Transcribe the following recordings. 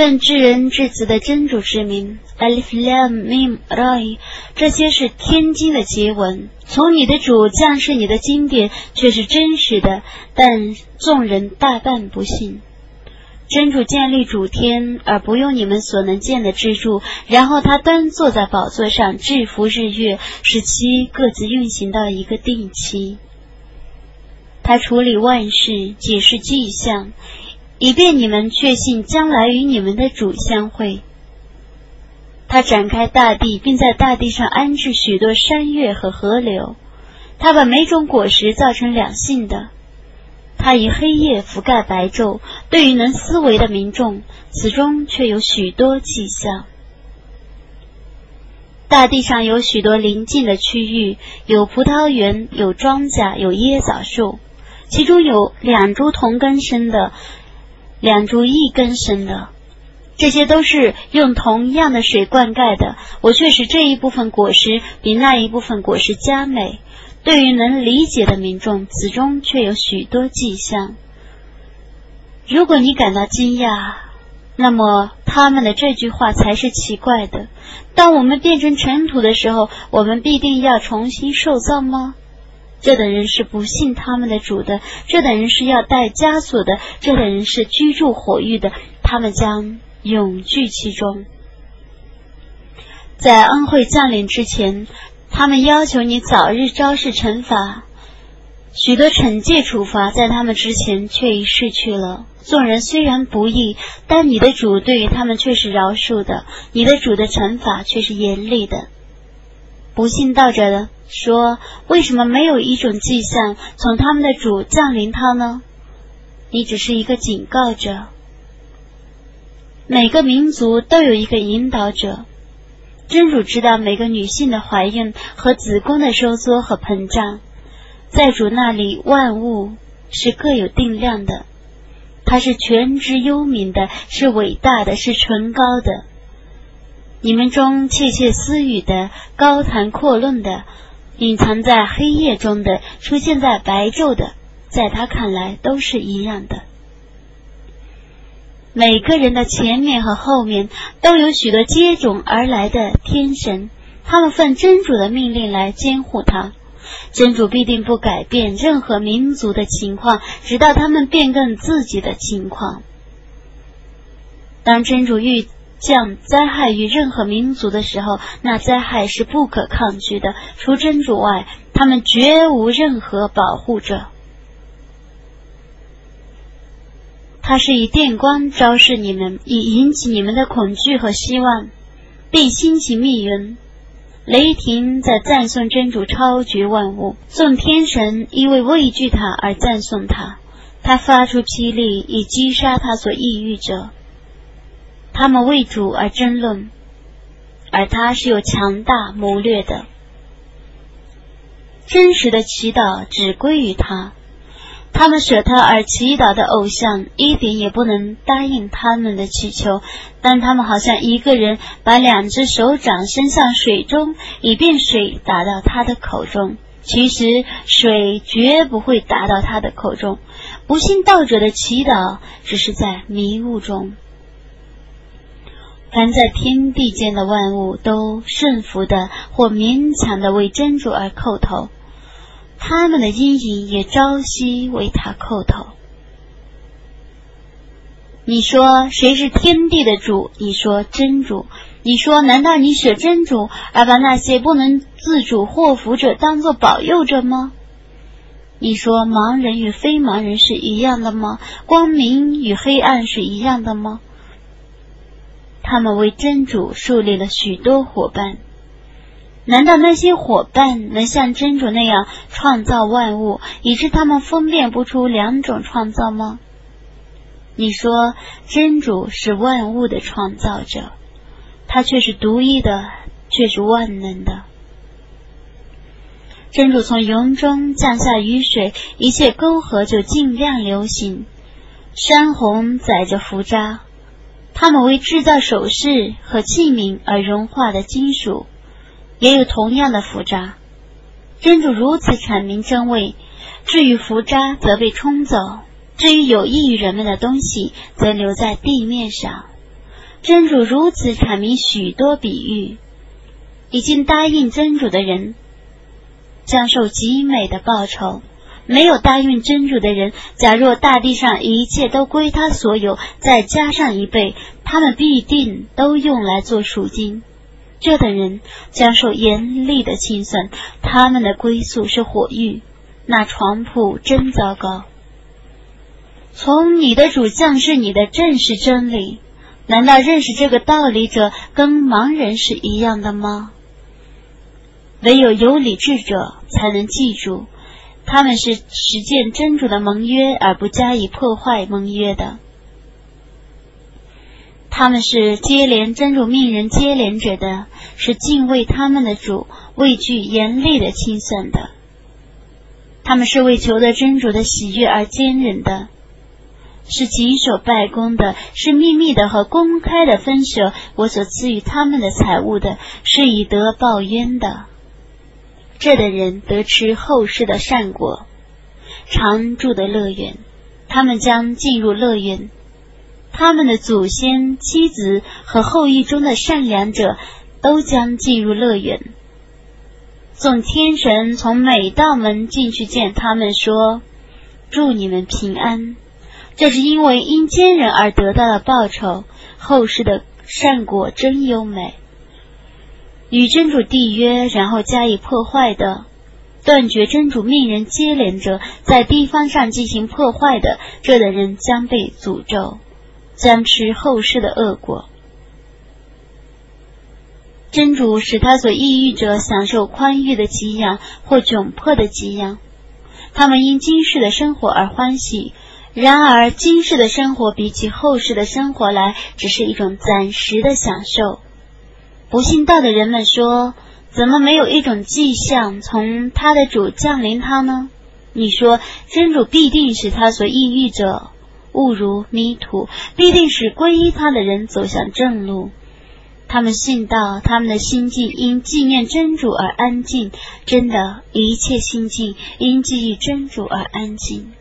奉至人至慈的真主之名，Alif Lam Mim Ra，这些是天经的结文。从你的主降世你的经典却是真实的，但众人大半不信。真主建立主天，而不用你们所能见的支柱，然后他端坐在宝座上，制服日月，使其各自运行到一个定期。他处理万事，解释迹象，以便你们确信将来与你们的主相会。他展开大地，并在大地上安置许多山岳和河流。他把每种果实造成两性的。他以黑夜覆盖白昼，对于能思维的民众，此中却有许多迹象。大地上有许多临近的区域，有葡萄园，有庄稼，有椰枣树，其中有两株同根生的，两株一根生的，这些都是用同样的水灌溉的。我却使这一部分果实比那一部分果实佳美。对于能理解的民众，此中却有许多迹象。如果你感到惊讶，那么他们的这句话才是奇怪的。当我们变成尘土的时候，我们必定要重新受造吗？这等人是不信他们的主的，这等人是要带枷锁的，这等人是居住火狱的，他们将永居其中。在恩惠降临之前。他们要求你早日昭示惩罚，许多惩戒处罚在他们之前却已逝去了。众人虽然不义，但你的主对于他们却是饶恕的，你的主的惩罚却是严厉的。不信道者的说：“为什么没有一种迹象从他们的主降临他呢？”你只是一个警告者。每个民族都有一个引导者。真主知道每个女性的怀孕和子宫的收缩和膨胀，在主那里万物是各有定量的，他是全知幽冥的，是伟大的，是崇高的。你们中窃窃私语的、高谈阔论的、隐藏在黑夜中的、出现在白昼的，在他看来都是一样的。每个人的前面和后面都有许多接踵而来的天神，他们奉真主的命令来监护他。真主必定不改变任何民族的情况，直到他们变更自己的情况。当真主遇降灾害于任何民族的时候，那灾害是不可抗拒的。除真主外，他们绝无任何保护者。他是以电光昭示你们，以引起你们的恐惧和希望，并兴起密云。雷霆在赞颂真主超绝万物，众天神因为畏惧他而赞颂他。他发出霹雳以击杀他所抑郁者。他们为主而争论，而他是有强大谋略的。真实的祈祷只归于他。他们舍他而祈祷的偶像，一点也不能答应他们的祈求。但他们好像一个人把两只手掌伸向水中，以便水打到他的口中。其实水绝不会打到他的口中。不信道者的祈祷只是在迷雾中。凡在天地间的万物都顺服的或勉强的为真主而叩头。他们的阴影也朝夕为他叩头。你说谁是天地的主？你说真主。你说难道你舍真主而把那些不能自主祸福者当作保佑者吗？你说盲人与非盲人是一样的吗？光明与黑暗是一样的吗？他们为真主树立了许多伙伴。难道那些伙伴能像真主那样创造万物，以致他们分辨不出两种创造吗？你说真主是万物的创造者，他却是独一的，却是万能的。真主从云中降下雨水，一切沟河就尽量流行，山洪载着浮渣，他们为制造首饰和器皿而融化的金属。也有同样的浮渣，真主如此阐明真伪。至于浮渣，则被冲走；至于有益于人们的东西，则留在地面上。真主如此阐明许多比喻，已经答应真主的人将受极美的报酬；没有答应真主的人，假若大地上一切都归他所有，再加上一倍，他们必定都用来做赎金。这等人将受严厉的清算，他们的归宿是火狱，那床铺真糟糕。从你的主降世你的正是真理，难道认识这个道理者跟盲人是一样的吗？唯有有理智者才能记住，他们是实践真主的盟约而不加以破坏盟约的。他们是接连真主命人接连者的，是敬畏他们的主，畏惧严厉的清算的。他们是为求得真主的喜悦而坚忍的，是谨守拜功的，是秘密的和公开的分舍我所赐予他们的财物的，是以德报冤的。这等人得吃后世的善果，常住的乐园，他们将进入乐园。他们的祖先、妻子和后裔中的善良者都将进入乐园。众天神从每道门进去见他们，说：“祝你们平安。”这是因为因奸人而得到了报酬。后世的善果真优美。与真主缔约，然后加以破坏的，断绝真主命人接连着，在地方上进行破坏的，这等人将被诅咒。将吃后世的恶果。真主使他所抑郁者享受宽裕的给养或窘迫的给养，他们因今世的生活而欢喜。然而，今世的生活比起后世的生活来，只是一种暂时的享受。不信道的人们说：“怎么没有一种迹象从他的主降临他呢？”你说，真主必定是他所抑郁者。误入迷途，必定使皈依他的人走向正路。他们信道，他们的心境因纪念真主而安静。真的，一切心境因记忆真主而安静。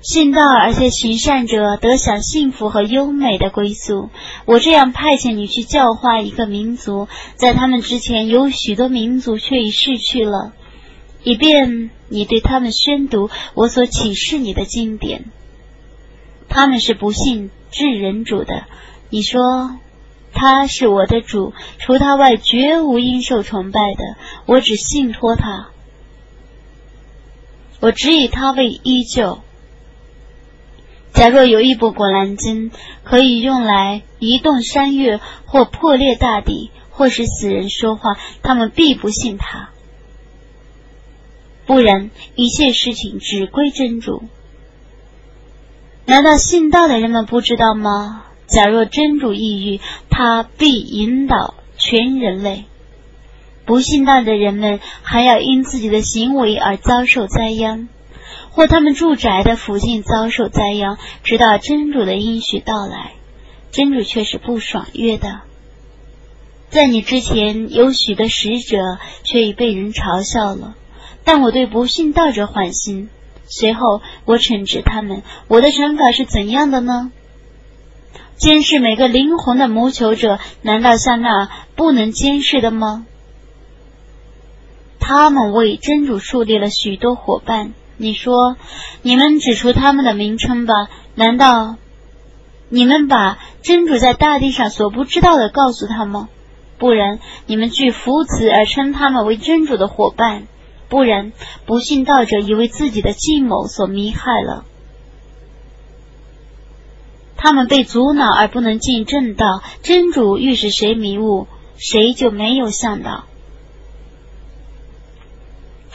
信道而且行善者得享幸福和优美的归宿。我这样派遣你去教化一个民族，在他们之前有许多民族却已逝去了，以便你对他们宣读我所启示你的经典。他们是不信至人主的。你说他是我的主，除他外绝无应受崇拜的。我只信托他，我只以他为依旧。假若有一部《果兰经》可以用来移动山岳，或破裂大地，或使死人说话，他们必不信他。不然，一切事情只归真主。难道信道的人们不知道吗？假若真主抑郁，他必引导全人类。不信道的人们还要因自己的行为而遭受灾殃，或他们住宅的附近遭受灾殃，直到真主的应许到来。真主却是不爽约的。在你之前有许多使者，却已被人嘲笑了。但我对不信道者缓心。随后，我惩治他们。我的惩罚是怎样的呢？监视每个灵魂的谋求者，难道像那不能监视的吗？他们为真主树立了许多伙伴。你说，你们指出他们的名称吧？难道你们把真主在大地上所不知道的告诉他吗？不然，你们据福子而称他们为真主的伙伴。不然，不信道者以为自己的计谋所迷害了，他们被阻挠而不能进正道。真主欲使谁迷雾，谁就没有向导。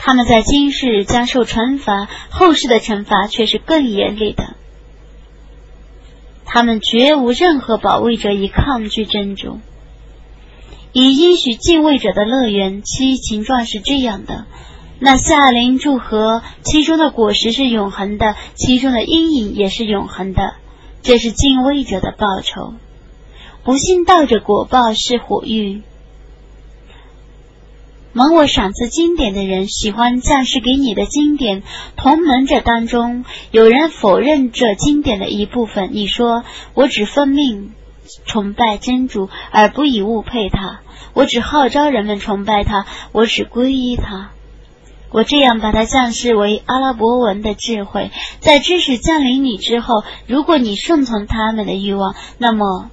他们在今世将受惩罚，后世的惩罚却是更严厉的。他们绝无任何保卫者以抗拒真主，以应许敬畏者的乐园。其情状是这样的。那夏林祝贺，其中的果实是永恒的，其中的阴影也是永恒的。这是敬畏者的报酬。不信道者果报是火狱。蒙我赏赐经典的人喜欢降世给你的经典，同门者当中有人否认这经典的一部分。你说我只奉命崇拜真主，而不以物配他。我只号召人们崇拜他，我只皈依他。我这样把它降世为阿拉伯文的智慧，在知识降临你之后，如果你顺从他们的欲望，那么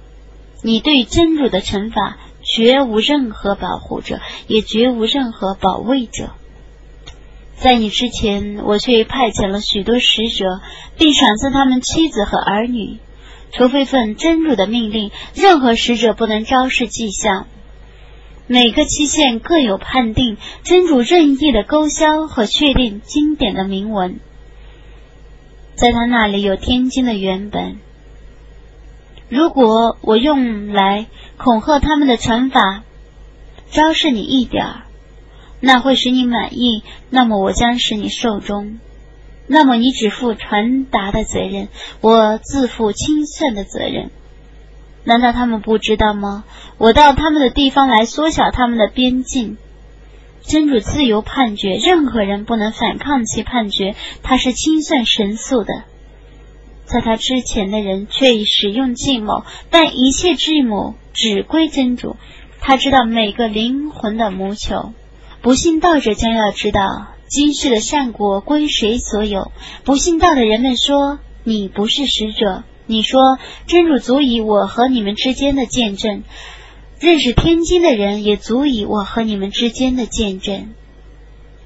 你对真主的惩罚绝无任何保护者，也绝无任何保卫者。在你之前，我却派遣了许多使者，并赏赐他们妻子和儿女。除非奉真主的命令，任何使者不能昭示迹象。每个期限各有判定，真主任意的勾销和确定经典的铭文，在他那里有天经的原本。如果我用来恐吓他们的惩罚，昭示你一点儿。那会使你满意，那么我将使你受终。那么你只负传达的责任，我自负清算的责任。难道他们不知道吗？我到他们的地方来缩小他们的边境。真主自由判决，任何人不能反抗其判决。他是清算神速的。在他之前的人却已使用计谋，但一切计谋只归真主。他知道每个灵魂的谋求。不信道者将要知道，今世的善果归谁所有？不信道的人们说：“你不是使者。”你说：“真主足以我和你们之间的见证，认识天经的人也足以我和你们之间的见证。”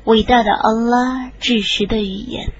伟大的安拉至实的语言。